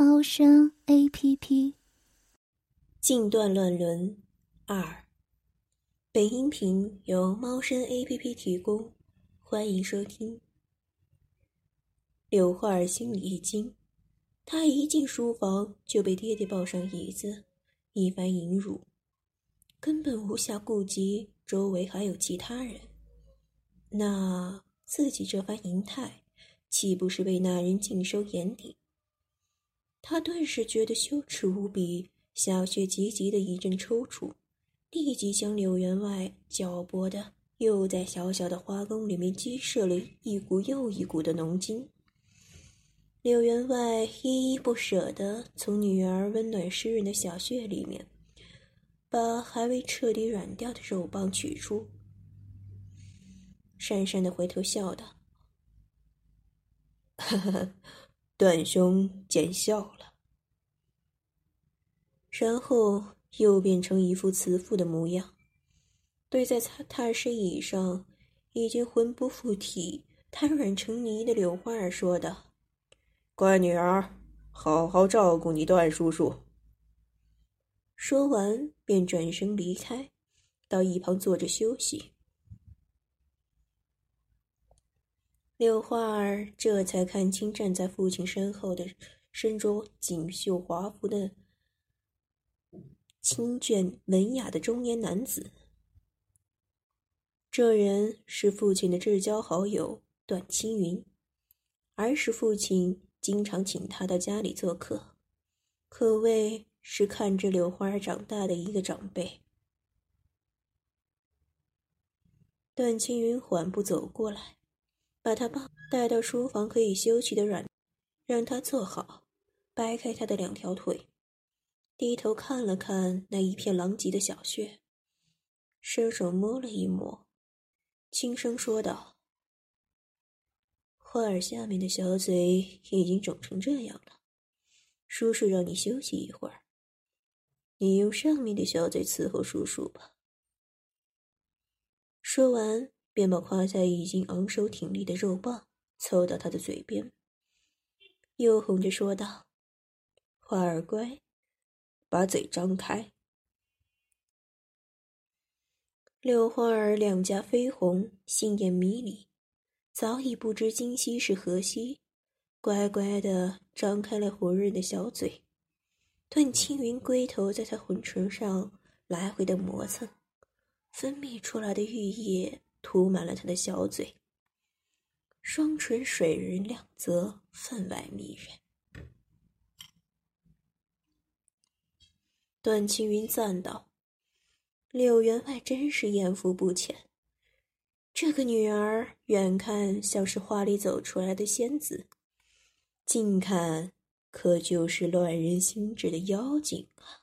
猫声 A P P。禁断乱伦二，本音频由猫声 A P P 提供，欢迎收听。柳花儿心里一惊，她一进书房就被爹爹抱上椅子，一番淫辱，根本无暇顾及周围还有其他人。那自己这番淫态，岂不是被那人尽收眼底？他顿时觉得羞耻无比，小穴急急的一阵抽搐，立即将柳员外搅拨的又在小小的花宫里面激射了一股又一股的浓精。柳员外依依不舍地从女儿温暖湿润的小穴里面，把还未彻底软掉的肉棒取出，讪讪的回头笑道。呵呵，段兄见笑了。然后又变成一副慈父的模样，对在踏踏尸椅上已经魂不附体、瘫软成泥的柳花儿说道：“乖女儿，好好照顾你段叔叔。”说完便转身离开，到一旁坐着休息。柳花儿这才看清站在父亲身后的身着锦绣华服的清俊文雅的中年男子。这人是父亲的至交好友段青云，儿时父亲经常请他到家里做客，可谓是看着柳花儿长大的一个长辈。段青云缓步走过来。把他抱带到书房可以休息的软，让他坐好，掰开他的两条腿，低头看了看那一片狼藉的小穴，伸手摸了一摸，轻声说道：“花儿下面的小嘴已经肿成这样了，叔叔让你休息一会儿，你用上面的小嘴伺候叔叔吧。”说完。便把胯下已经昂首挺立的肉棒凑到他的嘴边，又哄着说道：“花儿乖，把嘴张开。”柳花儿两颊绯红，杏眼迷离，早已不知今夕是何夕，乖乖的张开了火热的小嘴。段青云龟头在他浑唇上来回的磨蹭，分泌出来的玉液。涂满了他的小嘴，双唇水润亮泽，分外迷人。段青云赞道：“柳员外真是艳福不浅，这个女儿远看像是画里走出来的仙子，近看可就是乱人心智的妖精啊！”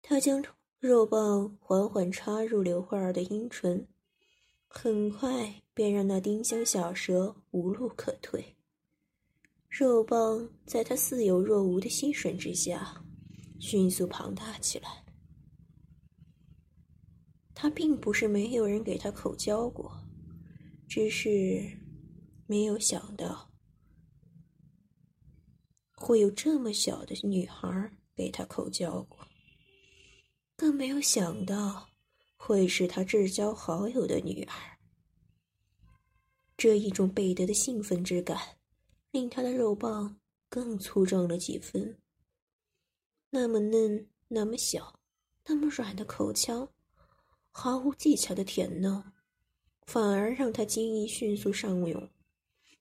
他将。肉棒缓缓插入刘花儿的阴唇，很快便让那丁香小蛇无路可退。肉棒在他似有若无的吸吮之下，迅速庞大起来。他并不是没有人给他口交过，只是没有想到会有这么小的女孩给他口交过。更没有想到会是他至交好友的女儿。这一种倍得的兴奋之感，令他的肉棒更粗壮了几分。那么嫩，那么小，那么软的口腔，毫无技巧的舔弄，反而让他精液迅速上涌。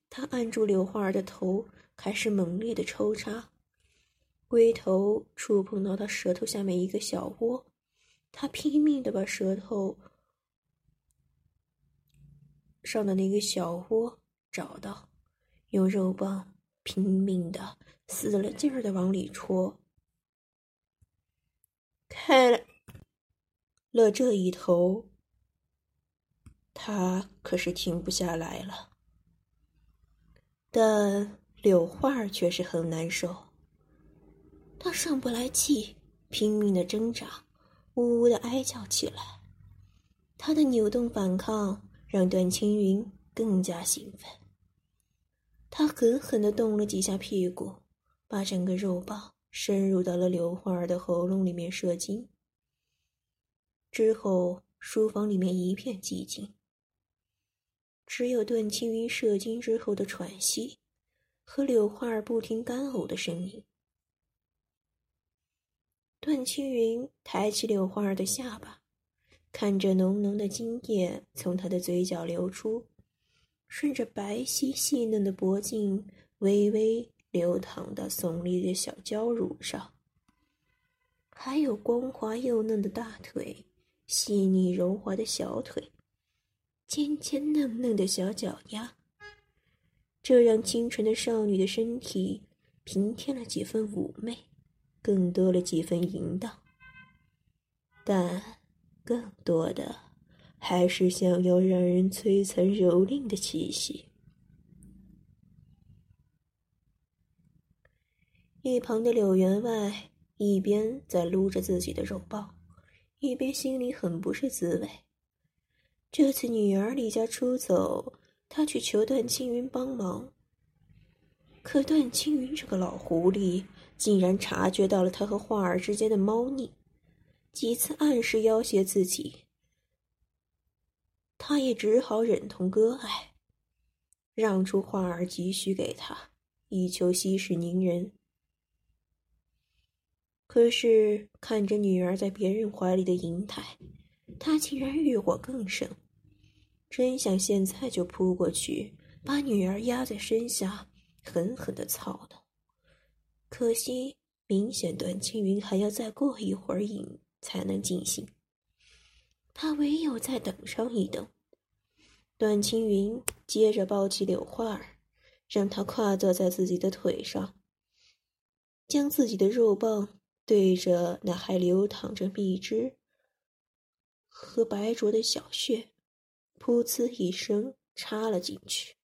他按住柳花儿的头，开始猛烈的抽插。龟头触碰到他舌头下面一个小窝，他拼命的把舌头上的那个小窝找到，用肉棒拼命的、死了劲儿的往里戳。开了这一头，他可是停不下来了。但柳花却是很难受，他上不来气，拼命的挣扎，呜呜的哀叫起来。他的扭动反抗让段青云更加兴奋。他狠狠的动了几下屁股，把整个肉棒深入到了柳花儿的喉咙里面射精。之后，书房里面一片寂静。只有段青云射精之后的喘息，和柳花儿不停干呕的声音。段青云抬起柳花儿的下巴，看着浓浓的精液从她的嘴角流出，顺着白皙细嫩的脖颈微微流淌到耸立的小娇乳上，还有光滑幼嫩的大腿，细腻柔滑的小腿。尖尖嫩嫩的小脚丫，这让清纯的少女的身体平添了几分妩媚，更多了几分淫荡。但更多的还是想要让人摧残蹂躏的气息。一旁的柳员外一边在撸着自己的肉棒，一边心里很不是滋味。这次女儿离家出走，他去求段青云帮忙。可段青云这个老狐狸，竟然察觉到了他和画儿之间的猫腻，几次暗示要挟自己。他也只好忍痛割爱，让出画儿急需给他，以求息事宁人。可是看着女儿在别人怀里的淫态，他竟然欲火更盛。真想现在就扑过去，把女儿压在身下，狠狠的操她。可惜，明显段青云还要再过一会儿瘾才能尽兴。他唯有再等上一等。段青云接着抱起柳花儿，让她跨坐在自己的腿上，将自己的肉棒对着那还流淌着蜜汁和白灼的小穴。噗呲一声插了进去，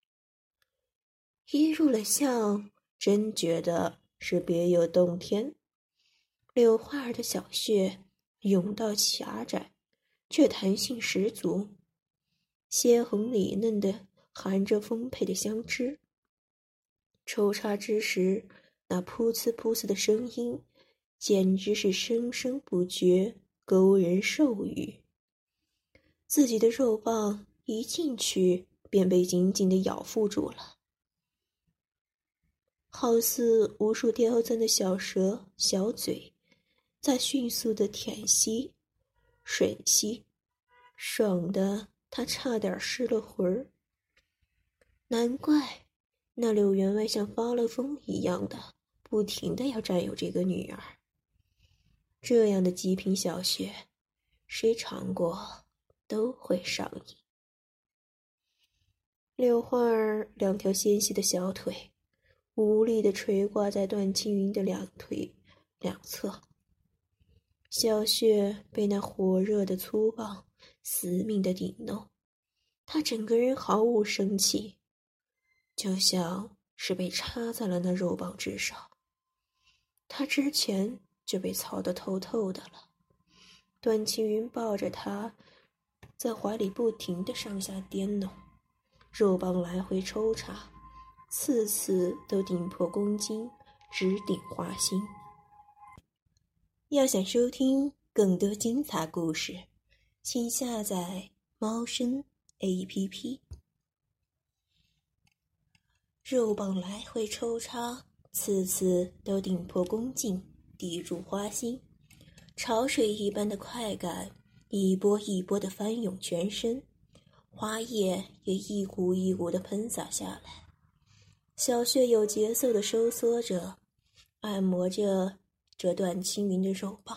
一入了相，真觉得是别有洞天。柳花儿的小穴甬道狭窄，却弹性十足，鲜红里嫩的，含着丰沛的香汁。抽插之时，那噗呲噗呲的声音，简直是声声不绝，勾人兽欲。自己的肉棒。一进去便被紧紧的咬附住了，好似无数刁钻的小蛇、小嘴，在迅速的舔吸、吮吸，爽的他差点失了魂儿。难怪那柳员外像发了疯一样的，不停的要占有这个女儿。这样的极品小穴，谁尝过都会上瘾。柳花儿两条纤细的小腿，无力的垂挂在段青云的两腿两侧。小穴被那火热的粗棒死命的顶弄，他整个人毫无生气，就像是被插在了那肉棒之上。他之前就被操得透透的了。段青云抱着他，在怀里不停的上下颠弄。肉棒来回抽插，次次都顶破宫颈，直顶花心。要想收听更多精彩故事，请下载猫声 A P P。肉棒来回抽插，次次都顶破宫颈，抵入花心，潮水一般的快感，一波一波的翻涌全身。花叶也一股一股的喷洒下来，小穴有节奏的收缩着，按摩着这段青云的肉棒，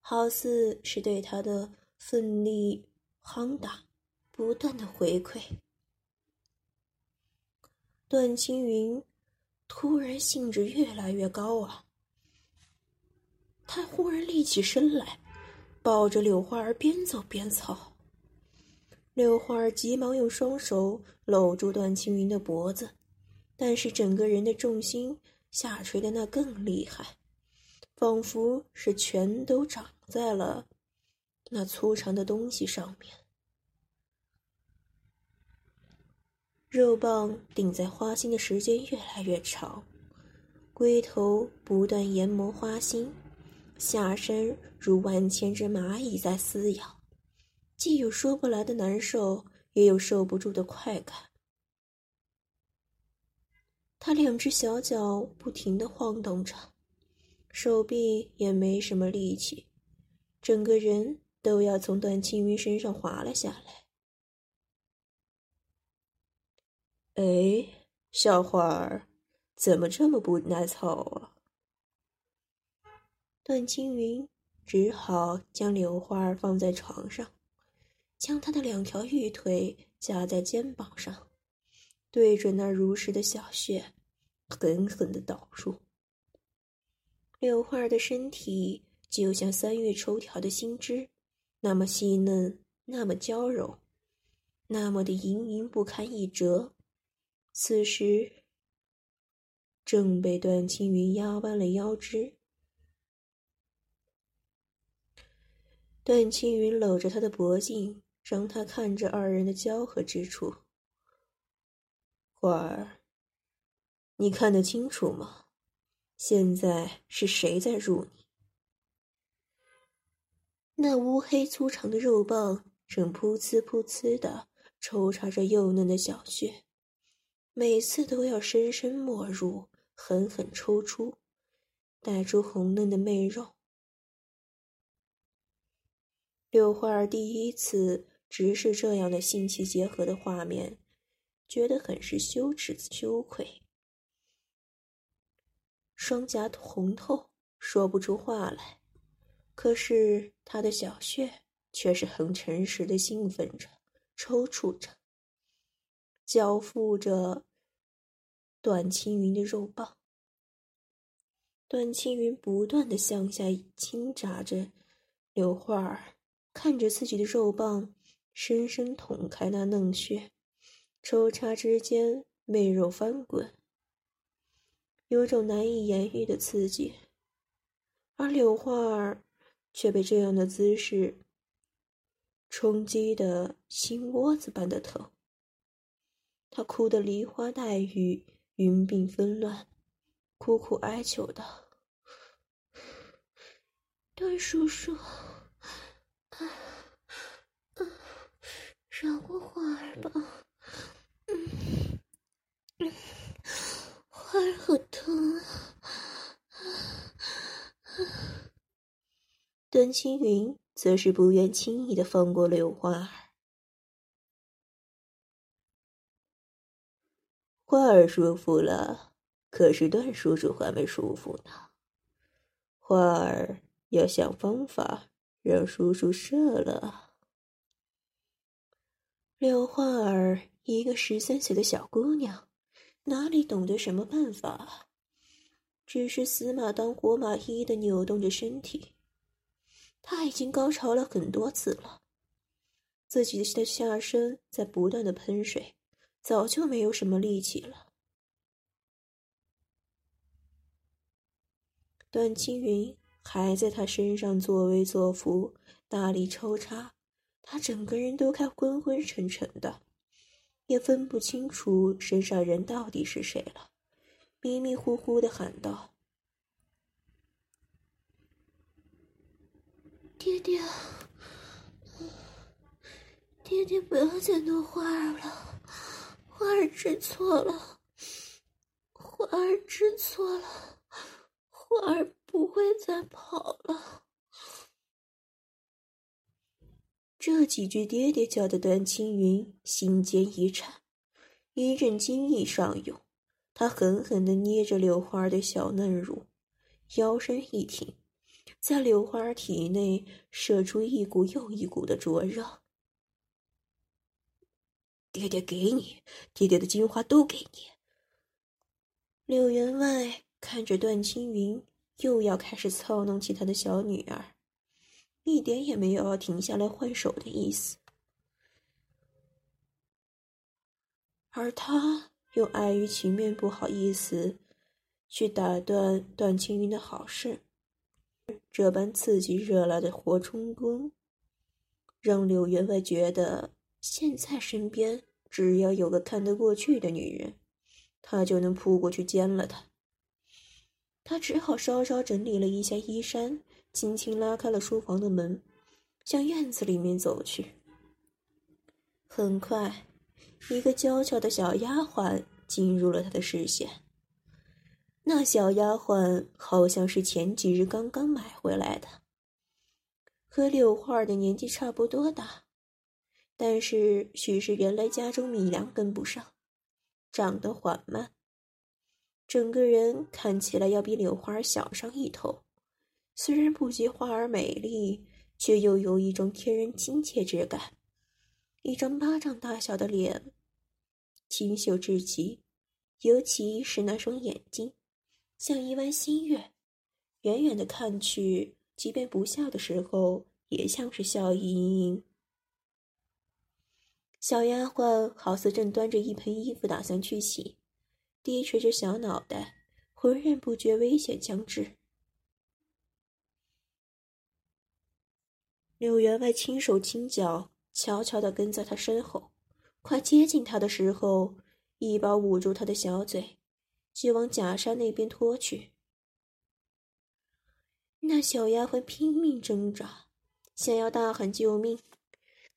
好似是对他的奋力夯打不断的回馈。段青云突然兴致越来越高啊！他忽然立起身来，抱着柳花儿边走边操。柳花儿急忙用双手搂住段青云的脖子，但是整个人的重心下垂的那更厉害，仿佛是全都长在了那粗长的东西上面。肉棒顶在花心的时间越来越长，龟头不断研磨花心，下身如万千只蚂蚁在撕咬，既有说不来的难受，也有受不住的快感。他两只小脚不停的晃动着，手臂也没什么力气，整个人都要从段青云身上滑了下来。哎，小花儿，怎么这么不耐操啊？段青云只好将柳花儿放在床上，将她的两条玉腿夹在肩膀上，对准那如实的小穴，狠狠的捣入。柳花儿的身体就像三月抽条的新枝，那么细嫩，那么娇柔，那么的盈盈不堪一折。此时，正被段青云压弯了腰肢。段青云搂着他的脖颈，让他看着二人的交合之处。花儿，你看得清楚吗？现在是谁在入你？那乌黑粗长的肉棒正噗呲噗呲的抽插着幼嫩的小穴。每次都要深深没入，狠狠抽出，带出红嫩的媚肉。柳花儿第一次直视这样的性器结合的画面，觉得很是羞耻羞愧，双颊红透，说不出话来。可是他的小穴却是很诚实的兴奋着，抽搐着。交付着段青云的肉棒，段青云不断的向下轻眨着，柳花儿看着自己的肉棒深深捅开那嫩穴，抽插之间媚肉翻滚，有种难以言喻的刺激，而柳花儿却被这样的姿势冲击的心窝子般的疼。他哭得梨花带雨，云鬓纷乱，苦苦哀求道：“段叔叔，饶过花儿吧，花儿好疼啊！”段青云则是不愿轻易的放过柳花儿。花儿舒服了，可是段叔叔还没舒服呢。花儿要想方法让叔叔射了。柳焕儿一个十三岁的小姑娘，哪里懂得什么办法？只是死马当活马医的扭动着身体。她已经高潮了很多次了，自己的下身在不断的喷水。早就没有什么力气了。段青云还在他身上作威作福，大力抽插，他整个人都快昏昏沉沉的，也分不清楚身上人到底是谁了，迷迷糊糊的喊道：“爹爹，爹爹，不要再弄花儿了。”花儿知错了，花儿知错了，花儿不会再跑了。这几句爹爹叫的段青云心间一颤，一阵惊意上涌，他狠狠的捏着柳花的小嫩乳，腰身一挺，在柳花体内射出一股又一股的灼热。爹爹给你，爹爹的金花都给你。柳员外看着段青云，又要开始操弄起他的小女儿，一点也没有要停下来换手的意思。而他又碍于情面，不好意思去打断段青云的好事。这般刺激热辣的活冲宫，让柳员外觉得现在身边只要有个看得过去的女人，他就能扑过去奸了她。他只好稍稍整理了一下衣衫，轻轻拉开了书房的门，向院子里面走去。很快。一个娇俏的小丫鬟进入了他的视线。那小丫鬟好像是前几日刚刚买回来的，和柳花儿的年纪差不多大，但是许是原来家中米粮跟不上，长得缓慢，整个人看起来要比柳花儿小上一头。虽然不及花儿美丽，却又有一种天然亲切之感。一张巴掌大小的脸，清秀至极，尤其是那双眼睛，像一弯新月，远远的看去，即便不笑的时候，也像是笑意盈盈。小丫鬟好似正端着一盆衣服打算去洗，低垂着小脑袋，浑然不觉危险将至。柳员外轻手轻脚。悄悄地跟在他身后，快接近他的时候，一把捂住他的小嘴，就往假山那边拖去。那小丫鬟拼命挣扎，想要大喊救命，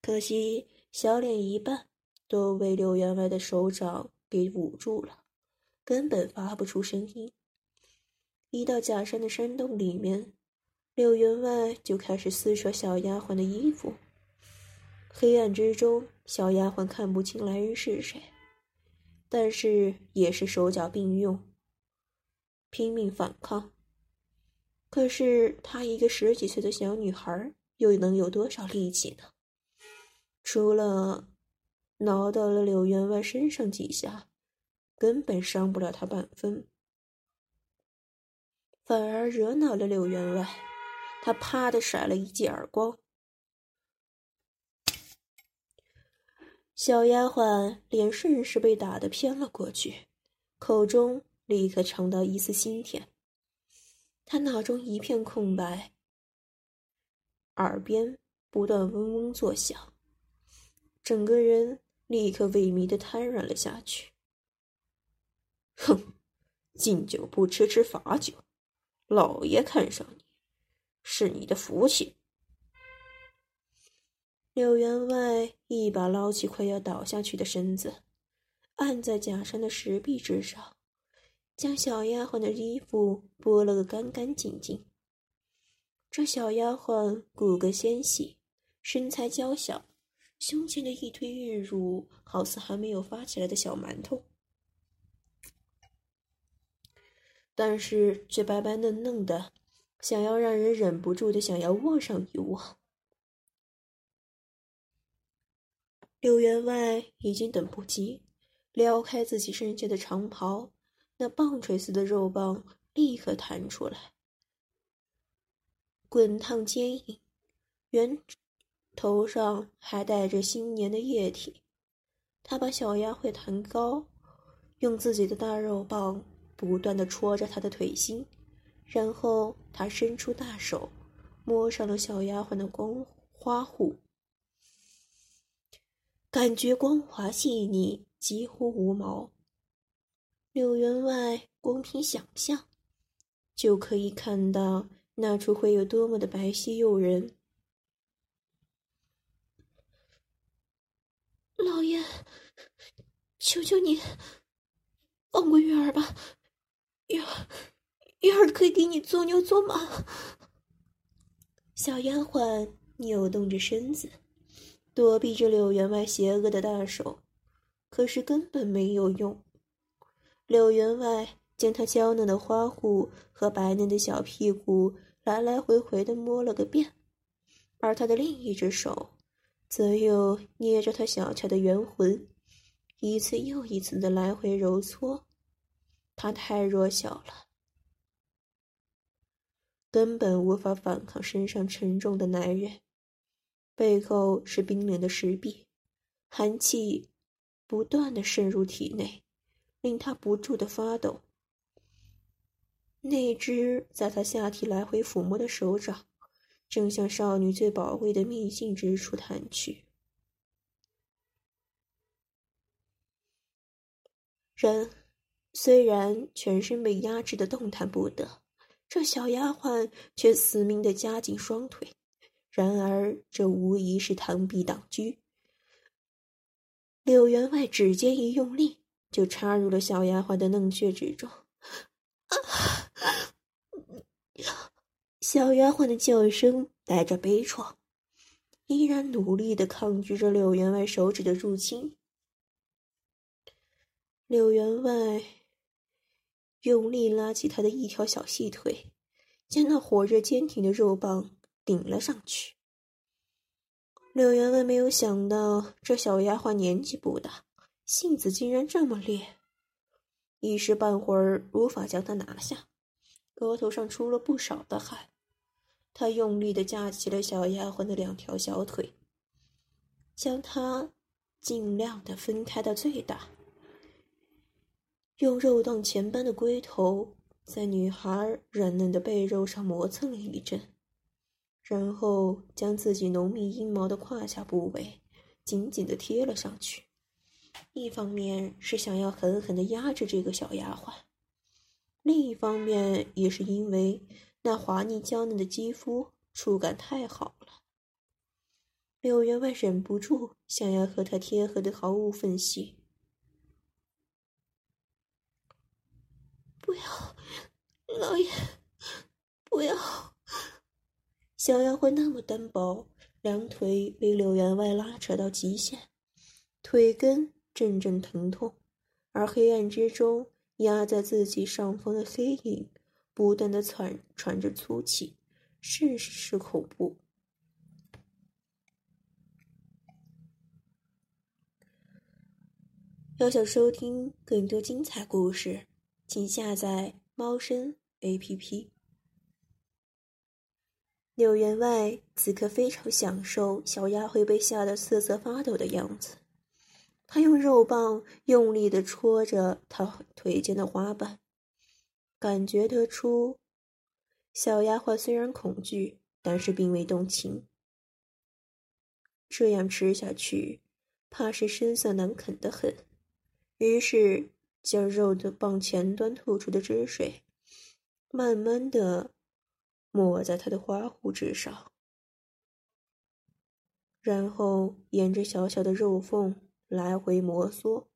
可惜小脸一半都被柳员外的手掌给捂住了，根本发不出声音。一到假山的山洞里面，柳员外就开始撕扯小丫鬟的衣服。黑暗之中，小丫鬟看不清来人是谁，但是也是手脚并用，拼命反抗。可是她一个十几岁的小女孩，又能有多少力气呢？除了挠到了柳员外身上几下，根本伤不了她半分，反而惹恼了柳员外。他啪的甩了一记耳光。小丫鬟脸顺势被打得偏了过去，口中立刻尝到一丝腥甜。她脑中一片空白，耳边不断嗡嗡作响，整个人立刻萎靡的瘫软了下去。哼，敬酒不吃吃罚酒，老爷看上你，是你的福气。柳员外一把捞起快要倒下去的身子，按在假山的石壁之上，将小丫鬟的衣服剥了个干干净净。这小丫鬟骨骼纤细，身材娇小，胸前的一堆玉乳好似还没有发起来的小馒头，但是却白白嫩嫩的，想要让人忍不住的想要握上一握。柳员外已经等不及，撩开自己身下的长袍，那棒槌似的肉棒立刻弹出来，滚烫坚硬，圆头上还带着新年的液体。他把小丫鬟弹高，用自己的大肉棒不断的戳着她的腿心，然后他伸出大手，摸上了小丫鬟的光花护。感觉光滑细腻，几乎无毛。柳员外光凭想象，就可以看到那处会有多么的白皙诱人。老爷，求求你，放过月儿吧，月儿，玉儿可以给你做牛做马。小丫鬟扭动着身子。躲避着柳员外邪恶的大手，可是根本没有用。柳员外将她娇嫩的花护和白嫩的小屁股来来回回的摸了个遍，而他的另一只手，则又捏着她小巧的圆魂，一次又一次的来回揉搓。她太弱小了，根本无法反抗身上沉重的男人。背后是冰冷的石壁，寒气不断的渗入体内，令他不住的发抖。那只在他下体来回抚摸的手掌，正向少女最宝贵的秘境之处探去。人虽然全身被压制的动弹不得，这小丫鬟却死命的夹紧双腿。然而，这无疑是螳臂挡车。柳员外指尖一用力，就插入了小丫鬟的嫩穴之中。小丫鬟的叫声带着悲怆，依然努力的抗拒着柳员外手指的入侵。柳员外用力拉起他的一条小细腿，将那火热坚挺的肉棒顶了上去。柳员外没有想到，这小丫鬟年纪不大，性子竟然这么烈，一时半会儿无法将她拿下，额头上出了不少的汗。他用力的架起了小丫鬟的两条小腿，将她尽量的分开到最大。用肉荡钱般的龟头在女孩软嫩的背肉上磨蹭了一阵，然后将自己浓密阴毛的胯下部位紧紧的贴了上去。一方面是想要狠狠的压制这个小丫鬟，另一方面也是因为那滑腻娇嫩的肌肤触感太好了。柳员外忍不住想要和她贴合的毫无缝隙。不要，老爷，不要！小丫鬟那么单薄，两腿被柳员外拉扯到极限，腿根阵阵疼痛，而黑暗之中压在自己上方的黑影，不断的喘喘着粗气，甚是恐怖。要想收听更多精彩故事。请下载猫声 A.P.P。柳员外此刻非常享受小丫鬟被吓得瑟瑟发抖的样子，他用肉棒用力的戳着她腿间的花瓣，感觉得出，小丫鬟虽然恐惧，但是并未动情。这样吃下去，怕是生涩难啃的很。于是。将肉的棒前端吐出的汁水，慢慢的抹在他的花胡之上，然后沿着小小的肉缝来回摩挲。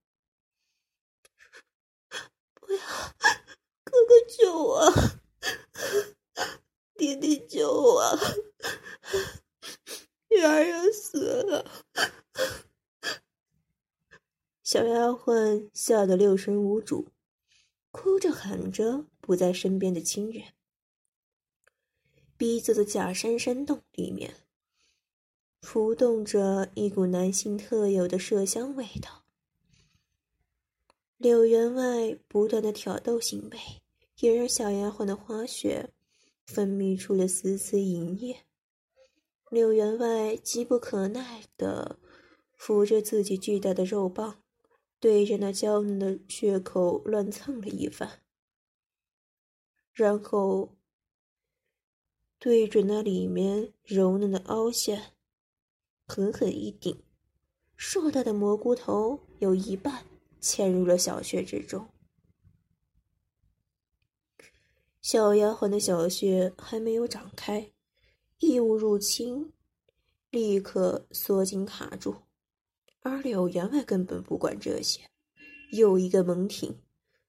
不要，哥哥救我！弟弟救我！月儿要死了！小丫鬟吓得六神无主，哭着喊着不在身边的亲人。逼仄的假山山洞里面，浮动着一股男性特有的麝香味道。柳员外不断的挑逗行为，也让小丫鬟的花穴分泌出了丝丝淫液。柳员外急不可耐的扶着自己巨大的肉棒。对着那娇嫩的血口乱蹭了一番，然后对准那里面柔嫩的凹陷，狠狠一顶，硕大的蘑菇头有一半嵌入了小穴之中。小丫鬟的小穴还没有长开，异物入侵，立刻缩紧卡住。而柳员外根本不管这些，又一个猛挺，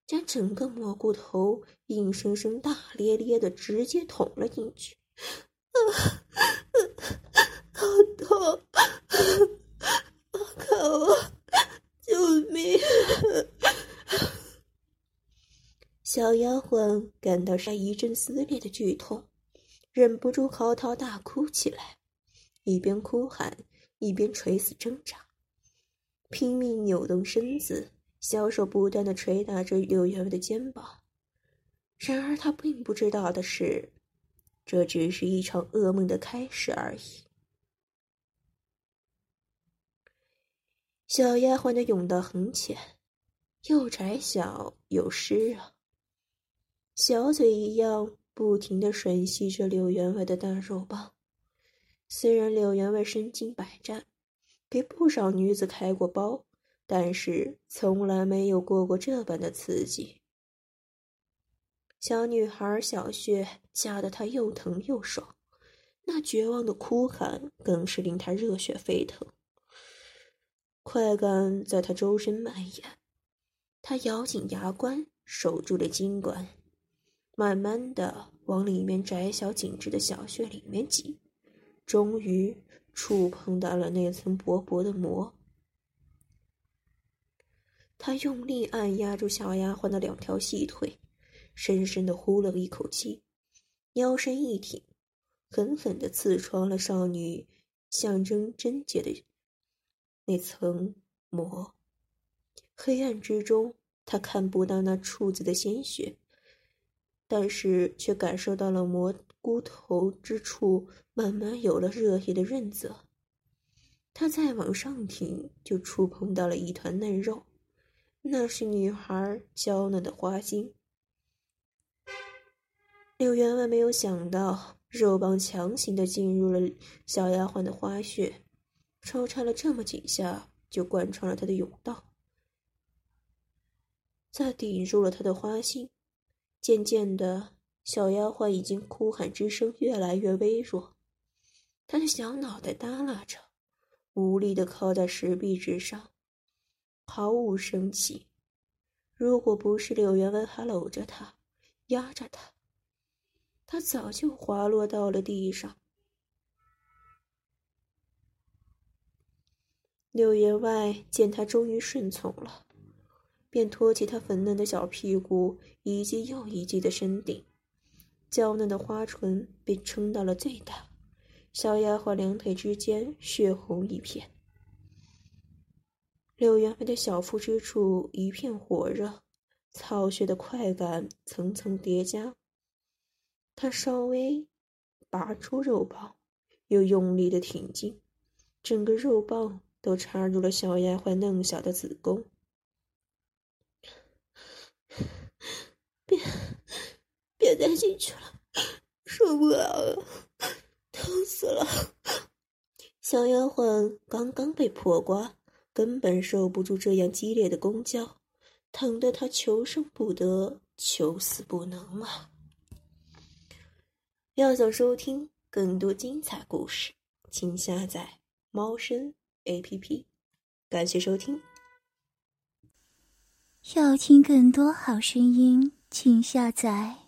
将整个蘑菇头硬生生、大咧咧的直接捅了进去。啊，好痛！放开我！救命！小丫鬟感到是一阵撕裂的剧痛，忍不住嚎啕大哭起来，一边哭喊，一边垂死挣扎。拼命扭动身子，小手不断的捶打着柳员外的肩膀。然而他并不知道的是，这只是一场噩梦的开始而已。小丫鬟的甬道很浅，又窄小又湿啊。小嘴一样不停的吮吸着柳员外的大肉棒。虽然柳员外身经百战，给不少女子开过包，但是从来没有过过这般的刺激。小女孩小穴夹得他又疼又爽，那绝望的哭喊更是令他热血沸腾。快感在他周身蔓延，他咬紧牙关，守住了金管，慢慢的往里面窄小紧致的小穴里面挤，终于触碰到了那层薄薄的膜。他用力按压住小丫鬟的两条细腿，深深的呼了一口气，腰身一挺，狠狠的刺穿了少女象征贞洁的。那层膜，黑暗之中，他看不到那处子的鲜血，但是却感受到了蘑菇头之处慢慢有了热意的润泽。他再往上挺，就触碰到了一团嫩肉，那是女孩娇嫩的花心。柳员外没有想到，肉棒强行的进入了小丫鬟的花穴。抽插了这么几下，就贯穿了他的甬道，再顶住了他的花心。渐渐的，小丫鬟已经哭喊之声越来越微弱，她的小脑袋耷拉着，无力的靠在石壁之上，毫无生气。如果不是柳元文还搂着她，压着她，她早就滑落到了地上。柳员外见他终于顺从了，便托起他粉嫩的小屁股，一记又一记的身顶，娇嫩的花唇被撑到了最大，小丫鬟两腿之间血红一片。柳员外的小腹之处一片火热，操血的快感层层叠加。他稍微拔出肉棒，又用力的挺进，整个肉棒。都插入了小丫鬟嫩小的子宫，别，别再进去了，受不了了，疼死了！小丫鬟刚刚被破瓜，根本受不住这样激烈的攻交，疼得她求生不得，求死不能啊！要想收听更多精彩故事，请下载猫声。A P P，感谢收听。要听更多好声音，请下载